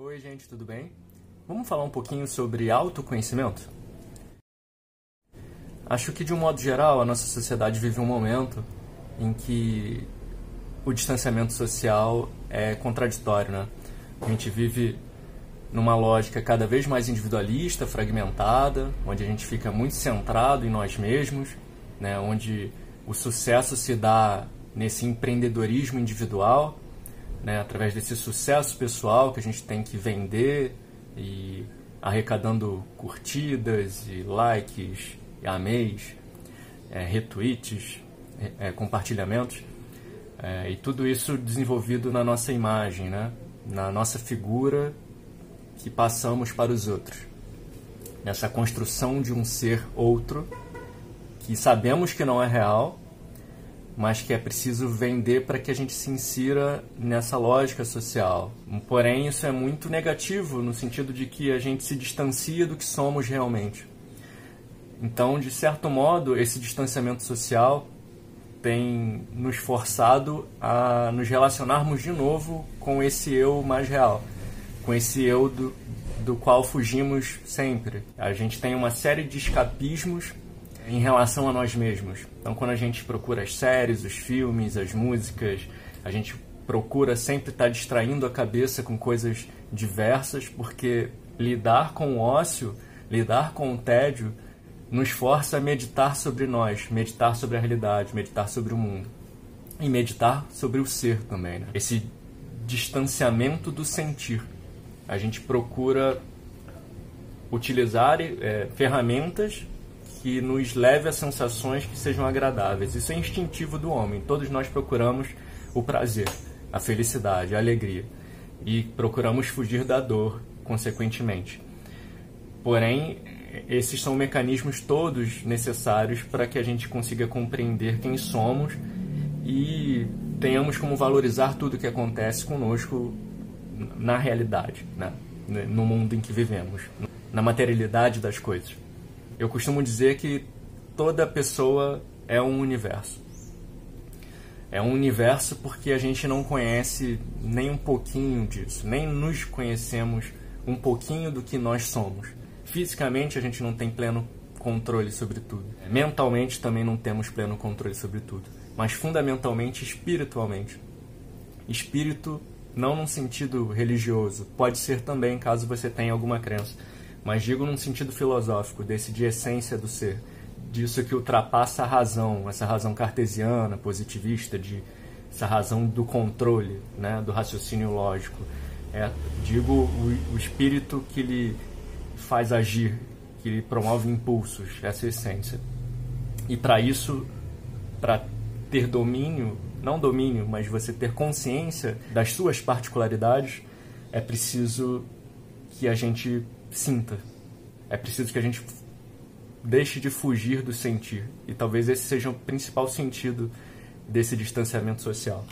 Oi, gente, tudo bem? Vamos falar um pouquinho sobre autoconhecimento? Acho que, de um modo geral, a nossa sociedade vive um momento em que o distanciamento social é contraditório, né? A gente vive numa lógica cada vez mais individualista, fragmentada, onde a gente fica muito centrado em nós mesmos, né? onde o sucesso se dá nesse empreendedorismo individual, né? através desse sucesso pessoal que a gente tem que vender e arrecadando curtidas e likes, e é, retweets, é, compartilhamentos, é, e tudo isso desenvolvido na nossa imagem, né? na nossa figura que passamos para os outros. Nessa construção de um ser outro que sabemos que não é real, mas que é preciso vender para que a gente se insira nessa lógica social. Porém, isso é muito negativo no sentido de que a gente se distancia do que somos realmente. Então, de certo modo, esse distanciamento social tem nos forçado a nos relacionarmos de novo com esse eu mais real, com esse eu do, do qual fugimos sempre. A gente tem uma série de escapismos em relação a nós mesmos. Então, quando a gente procura as séries, os filmes, as músicas, a gente procura sempre estar distraindo a cabeça com coisas diversas, porque lidar com o ócio, lidar com o tédio, nos força a meditar sobre nós, meditar sobre a realidade, meditar sobre o mundo. E meditar sobre o ser também. Né? Esse distanciamento do sentir. A gente procura utilizar é, ferramentas que nos leve a sensações que sejam agradáveis. Isso é instintivo do homem. Todos nós procuramos o prazer, a felicidade, a alegria. E procuramos fugir da dor, consequentemente. Porém, esses são mecanismos todos necessários para que a gente consiga compreender quem somos e tenhamos como valorizar tudo o que acontece conosco na realidade, né? no mundo em que vivemos, na materialidade das coisas. Eu costumo dizer que toda pessoa é um universo. É um universo porque a gente não conhece nem um pouquinho disso, nem nos conhecemos um pouquinho do que nós somos. Fisicamente a gente não tem pleno controle sobre tudo. Mentalmente também não temos pleno controle sobre tudo. Mas fundamentalmente espiritualmente. Espírito não num sentido religioso, pode ser também caso você tenha alguma crença, mas digo num sentido filosófico, desse de essência do ser, disso que ultrapassa a razão, essa razão cartesiana, positivista, de essa razão do controle, né, do raciocínio lógico. É, digo o, o espírito que lhe faz agir, que lhe promove impulsos, essa essência. E para isso, para ter domínio, não domínio, mas você ter consciência das suas particularidades, é preciso que a gente sinta. É preciso que a gente deixe de fugir do sentir. E talvez esse seja o principal sentido desse distanciamento social.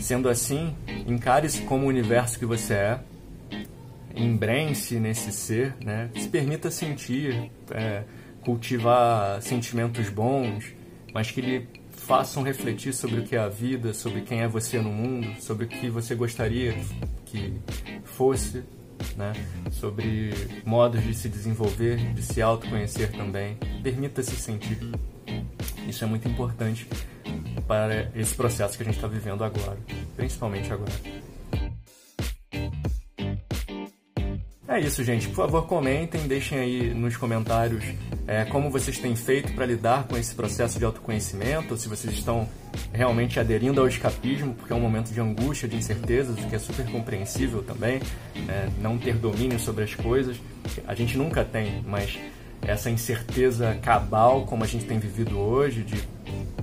Sendo assim, encare-se como o universo que você é, embrense nesse ser, né? se permita sentir, é, cultivar sentimentos bons, mas que lhe façam refletir sobre o que é a vida, sobre quem é você no mundo, sobre o que você gostaria que fosse, né? sobre modos de se desenvolver, de se autoconhecer também. Permita-se sentir. Isso é muito importante para esse processo que a gente está vivendo agora, principalmente agora. É isso, gente. Por favor, comentem, deixem aí nos comentários é, como vocês têm feito para lidar com esse processo de autoconhecimento, se vocês estão realmente aderindo ao escapismo, porque é um momento de angústia, de incertezas, o que é super compreensível também, né? não ter domínio sobre as coisas. A gente nunca tem, mas essa incerteza cabal, como a gente tem vivido hoje, de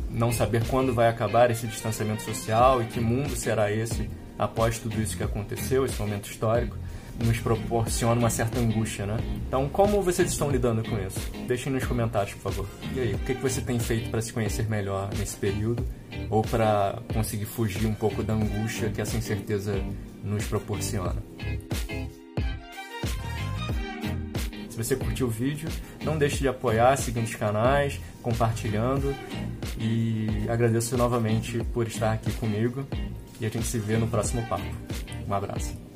não saber quando vai acabar esse distanciamento social e que mundo será esse após tudo isso que aconteceu, esse momento histórico nos proporciona uma certa angústia, né? Então, como vocês estão lidando com isso? Deixem nos comentários, por favor. E aí, o que, você tem feito para se conhecer melhor nesse período? Ou para conseguir fugir um pouco da angústia que essa incerteza nos proporciona? Se você curtiu o vídeo, não deixe de apoiar seguindo os canais, compartilhando e agradeço novamente por estar aqui comigo e a gente se vê no próximo papo. Um abraço.